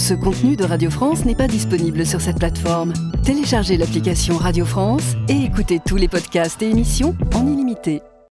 Ce contenu de Radio France n'est pas disponible sur cette plateforme. Téléchargez l'application Radio France et écoutez tous les podcasts et émissions en illimité.